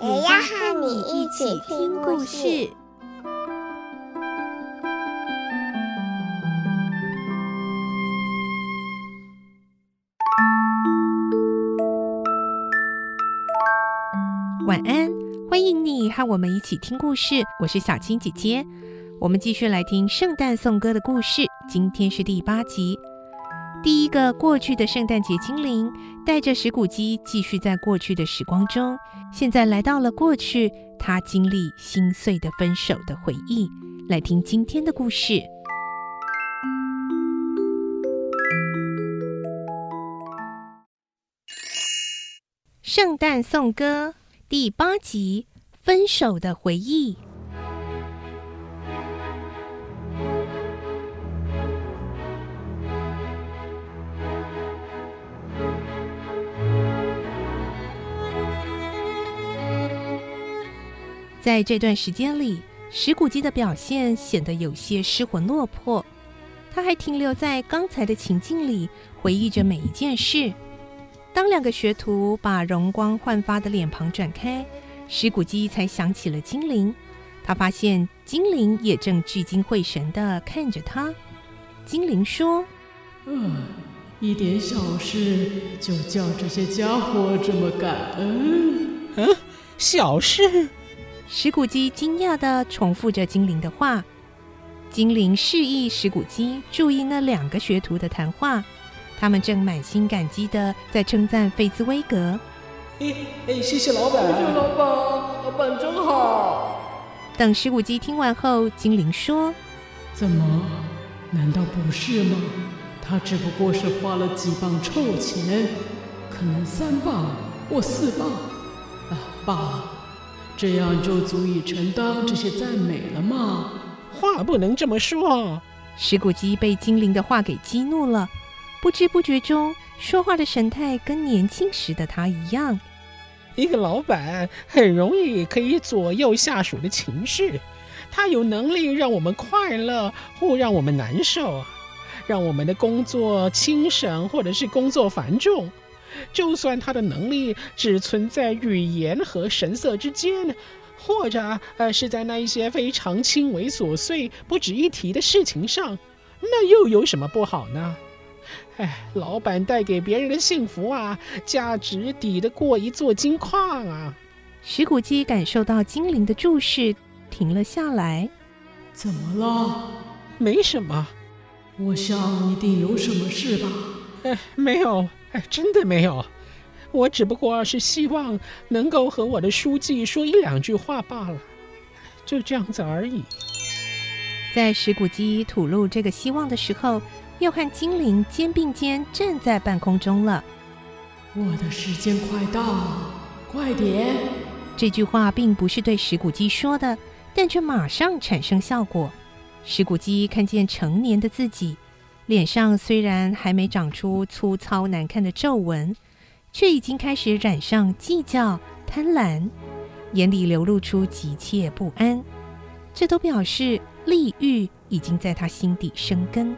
也要和你一起听故事。晚安，欢迎你和我们一起听故事。我是小青姐姐，我们继续来听圣诞颂歌的故事。今天是第八集。第一个过去的圣诞节精灵带着史古基继续在过去的时光中，现在来到了过去，他经历心碎的分手的回忆。来听今天的故事，《圣诞颂歌》。第八集，分手的回忆。在这段时间里，石谷鸡的表现显得有些失魂落魄。他还停留在刚才的情境里，回忆着每一件事。当两个学徒把容光焕发的脸庞转开，石谷鸡才想起了精灵。他发现精灵也正聚精会神地看着他。精灵说：“嗯，一点小事就叫这些家伙这么感恩？嗯，小事？”史古基惊讶地重复着精灵的话。精灵示意史古基注意那两个学徒的谈话。他们正满心感激地在称赞费兹威格。哎哎，谢谢老板！谢谢老板，老板真好。等史古基听完后，精灵说：“怎么？难道不是吗？他只不过是花了几磅臭钱，可能三磅或四磅。啊，爸，这样就足以承担这些赞美了吗？话不能这么说。”石谷鸡被精灵的话给激怒了。不知不觉中，说话的神态跟年轻时的他一样。一个老板很容易可以左右下属的情绪，他有能力让我们快乐或让我们难受，让我们的工作轻省或者是工作繁重。就算他的能力只存在语言和神色之间，或者呃是在那一些非常轻微琐碎、不值一提的事情上，那又有什么不好呢？哎，老板带给别人的幸福啊，价值抵得过一座金矿啊！史古基感受到精灵的注视，停了下来。怎么了？没什么。我想一定有什么事吧？哎，没有，哎，真的没有。我只不过是希望能够和我的书记说一两句话罢了，就这样子而已。在石谷鸡吐露这个希望的时候。又和精灵肩并肩站在半空中了。我的时间快到，快点！这句话并不是对石谷鸡说的，但却马上产生效果。石谷鸡看见成年的自己，脸上虽然还没长出粗糙难看的皱纹，却已经开始染上计较、贪婪，眼里流露出急切不安。这都表示利欲已经在他心底生根。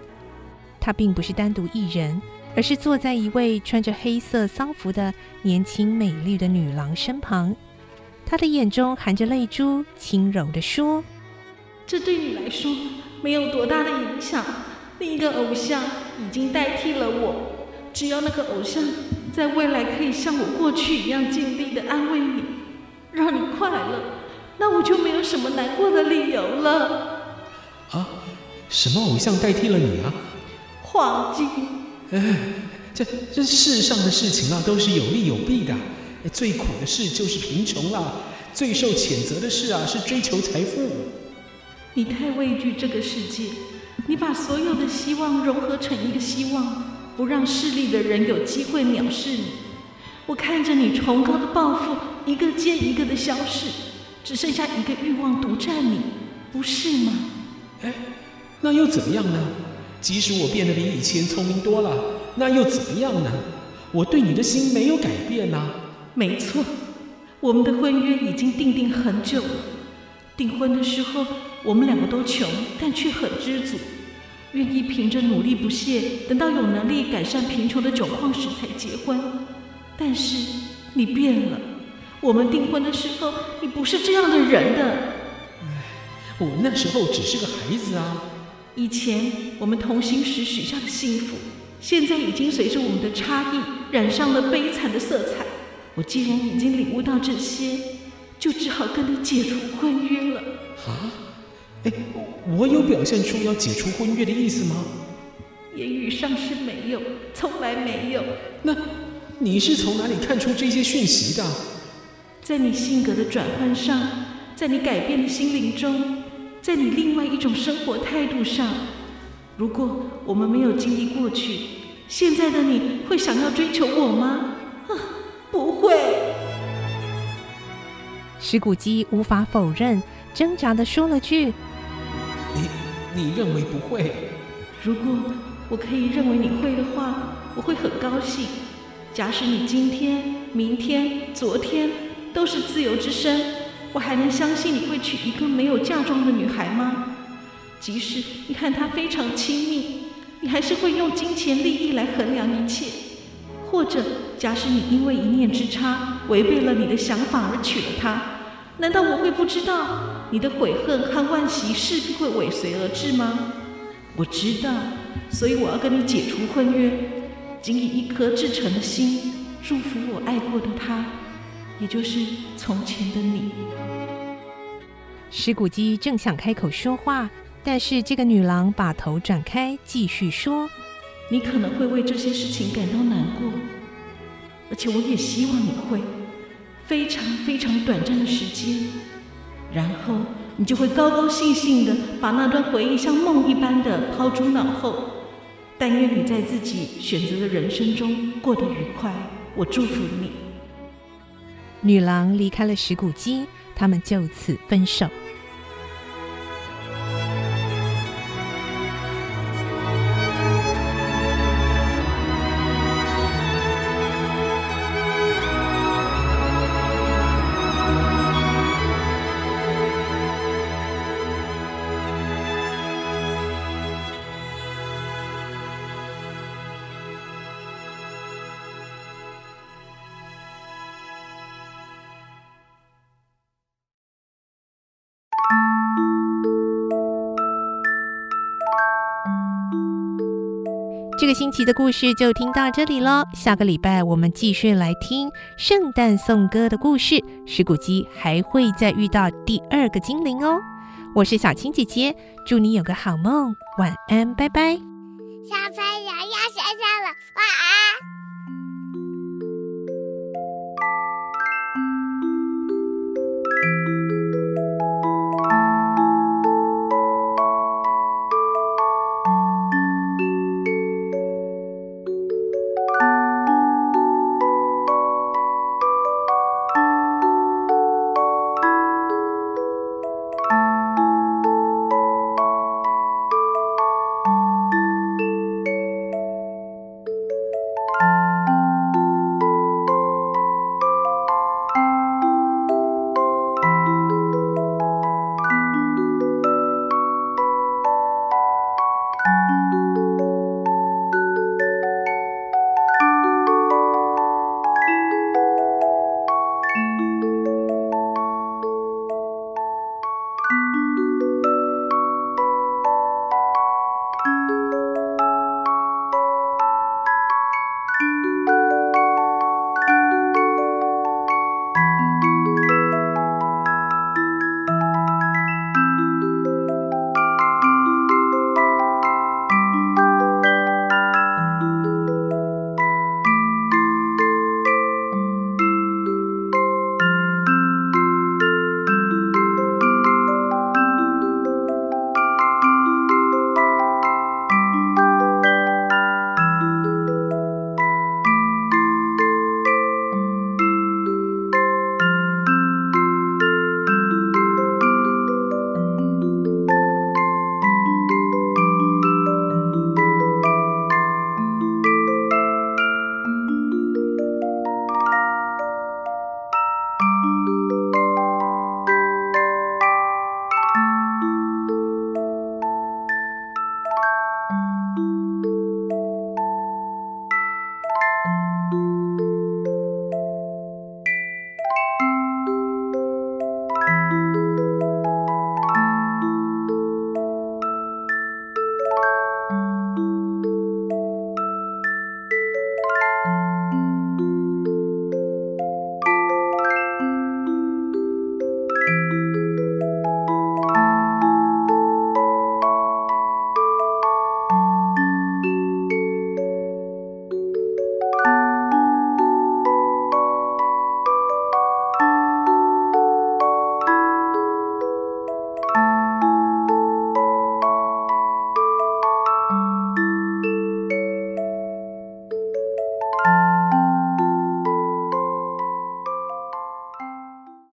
他并不是单独一人，而是坐在一位穿着黑色丧服的年轻美丽的女郎身旁。他的眼中含着泪珠，轻柔地说：“这对你来说没有多大的影响。另一个偶像已经代替了我。只要那个偶像在未来可以像我过去一样尽力的安慰你，让你快乐，那我就没有什么难过的理由了。”啊，什么偶像代替了你啊？黄金，哎，这这世上的事情啊，都是有利有弊的。最苦的事就是贫穷了，最受谴责的事啊，是追求财富。你太畏惧这个世界，你把所有的希望融合成一个希望，不让势利的人有机会藐视你。我看着你崇高的抱负，一个接一个的消逝，只剩下一个欲望独占你，不是吗？哎，那又怎么样呢？即使我变得比以前聪明多了，那又怎么样呢？我对你的心没有改变呐。没错，我们的婚约已经订定很久了。订婚的时候，我们两个都穷，但却很知足，愿意凭着努力不懈，等到有能力改善贫穷的窘况时才结婚。但是你变了，我们订婚的时候，你不是这样的人的。唉，我那时候只是个孩子啊。以前我们同行时许下的幸福，现在已经随着我们的差异染上了悲惨的色彩。我既然已经领悟到这些，就只好跟你解除婚约了。啊？哎，我有表现出要解除婚约的意思吗？言语上是没有，从来没有。那你是从哪里看出这些讯息的？在你性格的转换上，在你改变的心灵中，在你另外一种生活态度上。如果我们没有经历过去，现在的你会想要追求我吗？啊，不会。石谷基无法否认，挣扎的说了句：“你认为不会？如果我可以认为你会的话，我会很高兴。假使你今天、明天、昨天都是自由之身，我还能相信你会娶一个没有嫁妆的女孩吗？即使你和她非常亲密，你还是会用金钱利益来衡量一切。或者，假使你因为一念之差违背了你的想法而娶了她，难道我会不知道你的悔恨和惋惜势必会尾随而至吗？我知道，所以我要跟你解除婚约。仅以一颗至诚的心祝福我爱过的他，也就是从前的你。石谷基正想开口说话，但是这个女郎把头转开，继续说：“你可能会为这些事情感到难过，而且我也希望你会非常非常短暂的时间，然后你就会高高兴兴的把那段回忆像梦一般的抛诸脑后。”但愿你在自己选择的人生中过得愉快，我祝福你。女郎离开了石谷基，他们就此分手。这个星期的故事就听到这里喽，下个礼拜我们继续来听圣诞颂歌的故事。石谷鸡还会再遇到第二个精灵哦。我是小青姐姐，祝你有个好梦，晚安，拜拜。小朋友要睡觉了，晚安。